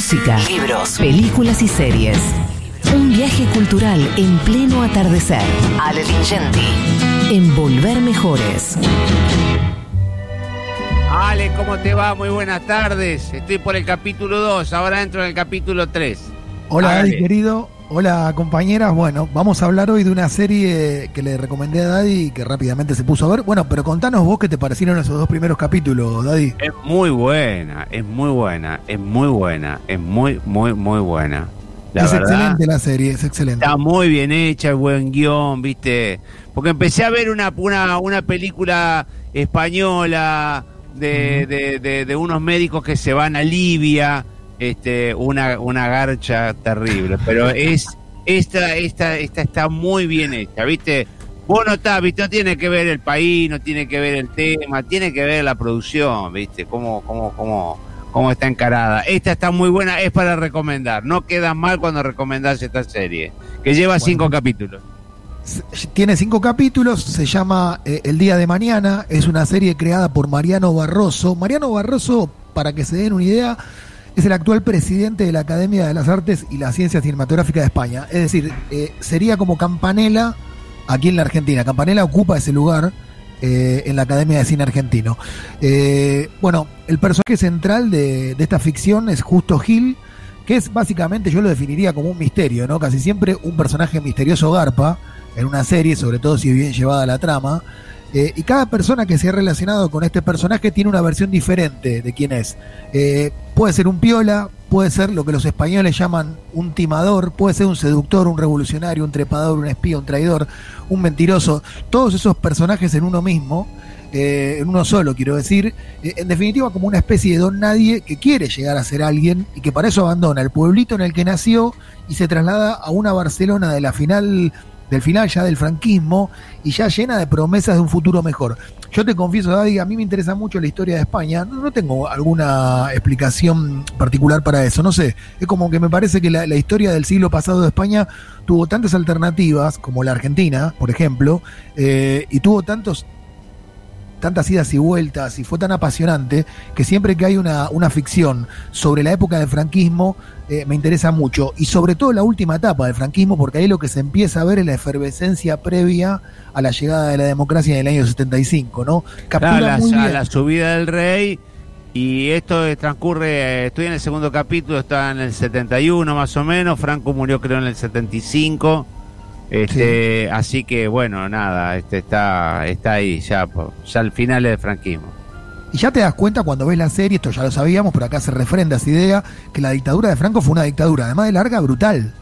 música, libros, películas y series. Un viaje cultural en pleno atardecer. Ale Lingenti. En Volver Mejores. Ale, ¿cómo te va? Muy buenas tardes. Estoy por el capítulo 2, ahora entro en el capítulo 3. Hola. Daddy, querido. Hola, compañeras. Bueno, vamos a hablar hoy de una serie que le recomendé a Daddy y que rápidamente se puso a ver. Bueno, pero contanos vos qué te parecieron esos dos primeros capítulos, Daddy. Es muy buena, es muy buena, es muy buena, es muy, muy, muy buena. La es verdad, excelente la serie, es excelente. Está muy bien hecha, el buen guion, ¿viste? Porque empecé a ver una, una, una película española de, de, de- de unos médicos que se van a Libia, este, una, una garcha terrible. Pero es esta, esta, esta está muy bien hecha, ¿viste? Vos no estás, ¿viste? No tiene que ver el país, no tiene que ver el tema, tiene que ver la producción, ¿viste? Cómo, cómo, cómo, cómo está encarada. Esta está muy buena, es para recomendar. No queda mal cuando recomendás esta serie, que lleva cinco capítulos. Tiene cinco capítulos, se llama eh, El Día de Mañana, es una serie creada por Mariano Barroso. Mariano Barroso, para que se den una idea, es el actual presidente de la Academia de las Artes y las Ciencias Cinematográficas de España. Es decir, eh, sería como Campanella aquí en la Argentina. Campanella ocupa ese lugar eh, en la Academia de Cine Argentino. Eh, bueno, el personaje central de, de esta ficción es Justo Gil, que es básicamente, yo lo definiría como un misterio, ¿no? Casi siempre un personaje misterioso garpa en una serie, sobre todo si bien llevada la trama. Eh, y cada persona que se ha relacionado con este personaje tiene una versión diferente de quién es. Eh, puede ser un piola, puede ser lo que los españoles llaman un timador, puede ser un seductor, un revolucionario, un trepador, un espía, un traidor, un mentiroso. Todos esos personajes en uno mismo, eh, en uno solo, quiero decir, eh, en definitiva como una especie de don nadie que quiere llegar a ser alguien y que para eso abandona el pueblito en el que nació y se traslada a una Barcelona de la final del final ya del franquismo y ya llena de promesas de un futuro mejor. Yo te confieso, Daddy, a mí me interesa mucho la historia de España. No, tengo alguna explicación particular para eso. No sé, es como que me parece que la, la historia del siglo pasado de España tuvo tantas alternativas, como la Argentina, por ejemplo, eh, y tuvo tantos tantas idas y vueltas y fue tan apasionante que siempre que hay una, una ficción sobre la época del franquismo eh, me interesa mucho y sobre todo la última etapa del franquismo porque ahí lo que se empieza a ver es la efervescencia previa a la llegada de la democracia en el año 75, ¿no? Captura la, muy a bien. la subida del rey y esto transcurre, eh, estoy en el segundo capítulo, está en el 71 más o menos, Franco murió creo en el 75, este, así que bueno, nada, este está, está ahí ya, ya al final del franquismo. Y ya te das cuenta cuando ves la serie, esto ya lo sabíamos, pero acá se refrenda esa idea, que la dictadura de Franco fue una dictadura, además de larga, brutal.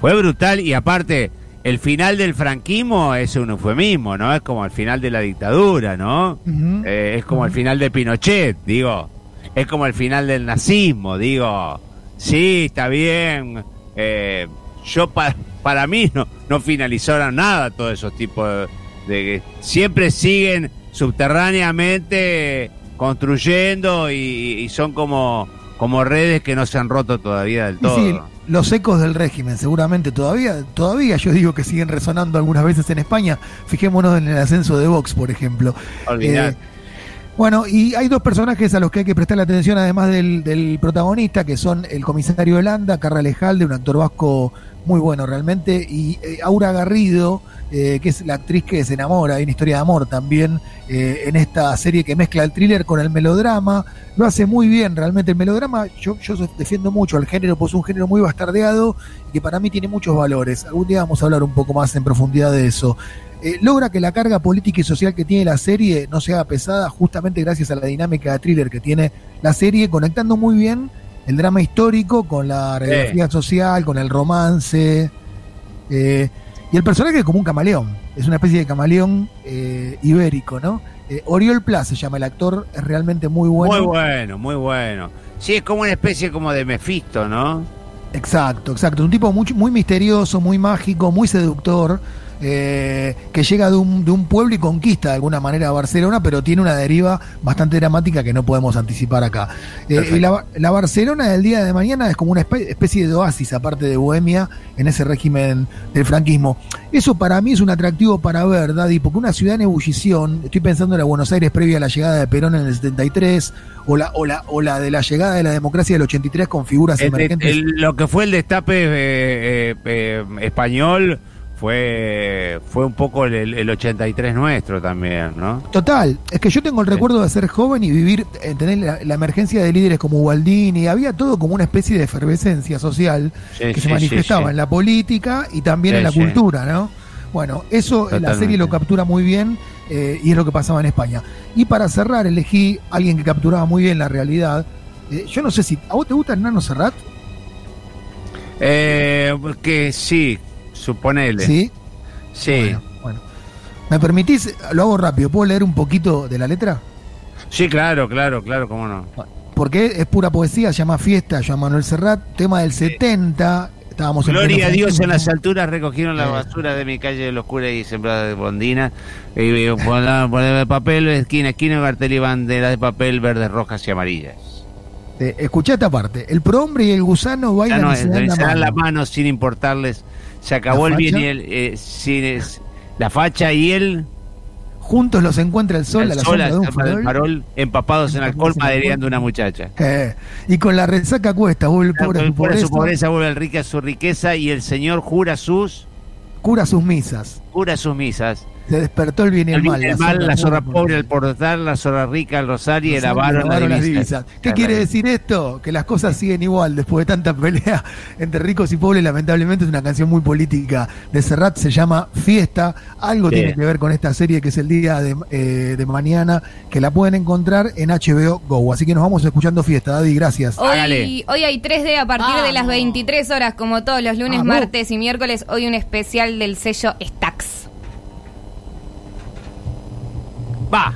Fue brutal y aparte, el final del franquismo es un eufemismo, ¿no? Es como el final de la dictadura, ¿no? Eh, es como el final de Pinochet, digo. Es como el final del nazismo, digo. Sí, está bien. eh, yo pa- para mí no, no finalizaron nada todos esos tipos de, de que siempre siguen subterráneamente construyendo y, y son como, como redes que no se han roto todavía del todo. sí, los ecos del régimen, seguramente todavía, todavía yo digo que siguen resonando algunas veces en España. Fijémonos en el ascenso de Vox, por ejemplo. Eh, bueno, y hay dos personajes a los que hay que prestarle atención, además del, del protagonista, que son el comisario Holanda, Carla Lejalde, un actor vasco muy bueno realmente, y eh, Aura Garrido, eh, que es la actriz que se enamora, hay una historia de amor también eh, en esta serie que mezcla el thriller con el melodrama, lo hace muy bien realmente. El melodrama, yo, yo defiendo mucho al género, pues es un género muy bastardeado y que para mí tiene muchos valores. Algún día vamos a hablar un poco más en profundidad de eso. Logra que la carga política y social que tiene la serie no sea pesada justamente gracias a la dinámica de thriller que tiene la serie, conectando muy bien el drama histórico con la radiografía social, con el romance. eh, y el personaje es como un camaleón, es una especie de camaleón eh, ibérico, ¿no? Eh, Oriol Pla se llama el actor, es realmente muy bueno. Muy bueno, muy bueno. Sí, es como una especie como de Mefisto, ¿no? Exacto, exacto. Es un tipo muy, muy misterioso, muy mágico, muy seductor. Eh, que llega de un, de un pueblo y conquista de alguna manera a Barcelona, pero tiene una deriva bastante dramática que no podemos anticipar acá. Eh, y la, la Barcelona del día de mañana es como una espe- especie de oasis, aparte de Bohemia, en ese régimen del franquismo. Eso para mí es un atractivo para ver, Daddy, porque una ciudad en ebullición, estoy pensando en la Buenos Aires previa a la llegada de Perón en el 73, o la, o la, o la de la llegada de la democracia del 83 con figuras El- emergentes. el- lo que fue el destape eh, eh, eh, español fue fue un poco el, el- el 83 nuestro también, ¿no? Total, es que yo tengo el recuerdo de ser joven y vivir, eh, tener la, la emergencia de líderes como Gualdini, había todo como una especie de efervescencia social Sí, que sí, se manifestaba sí, en la política y también en la cultura, ¿no? Bueno, eso la serie lo captura muy bien eh, y es lo que pasaba en España. Y para cerrar, elegí a alguien que capturaba muy bien la realidad. Eh, yo no sé si. ¿A vos te gusta Nano Serrat? Eh, que sí, suponele. Sí. Sí. Bueno, bueno. ¿Me permitís? Lo hago rápido. ¿Puedo leer un poquito de la letra? Sí, claro, claro, claro, cómo no. Porque es pura poesía, se llama Fiesta, Joan Manuel Serrat, tema del 70. Estábamos en Gloria a Dios en las alturas recogieron la Eh. basura de mi calle de los y sembrada de bondina. Y y ponían ponían papel, esquina, esquina, cartel y bandera de papel verdes, rojas y amarillas. Eh, escuchá esta parte. El prohombre y el gusano bailan no, y se dan la se dan la mano. sin importarles. Se acabó ¿La el bien y el. eh, sin es- la facha y el. Juntos los encuentra el sol al a la sol, sombra de un farol. farol, empapados en alcohol, alcohol. una muchacha. Eh, y con la resaca cuesta, vuelve el pobre El pobre a pobreza, su pobreza vuelve al rica a su riqueza y el Señor jura sus. cura sus misas. Jura sus misas. Se despertó el bien y el, El, bien mal. y el mal, la zorra pobre, el portal, la zorra rica, el rosario y el avaro, la las divisa. divisas. ¿Qué quiere decir esto? Que las cosas siguen igual después de tanta pelea entre ricos y pobres. Lamentablemente es una canción muy política de Serrat, se llama Fiesta. Algo Sí. tiene que ver con esta serie que es el día de, eh, de mañana, que la pueden encontrar en HBO Go. Así que nos vamos escuchando Fiesta, Daddy, gracias. Hágale. Hoy, hoy hay 3D a partir de las Vamos. 23 horas, como todos los lunes, martes y miércoles. Hoy un especial del sello Stax. Va.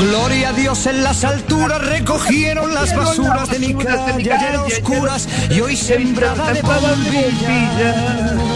Gloria a Dios en las alturas, recogieron las basuras de mi calle ayer oscuras y hoy sembrada de bombilla.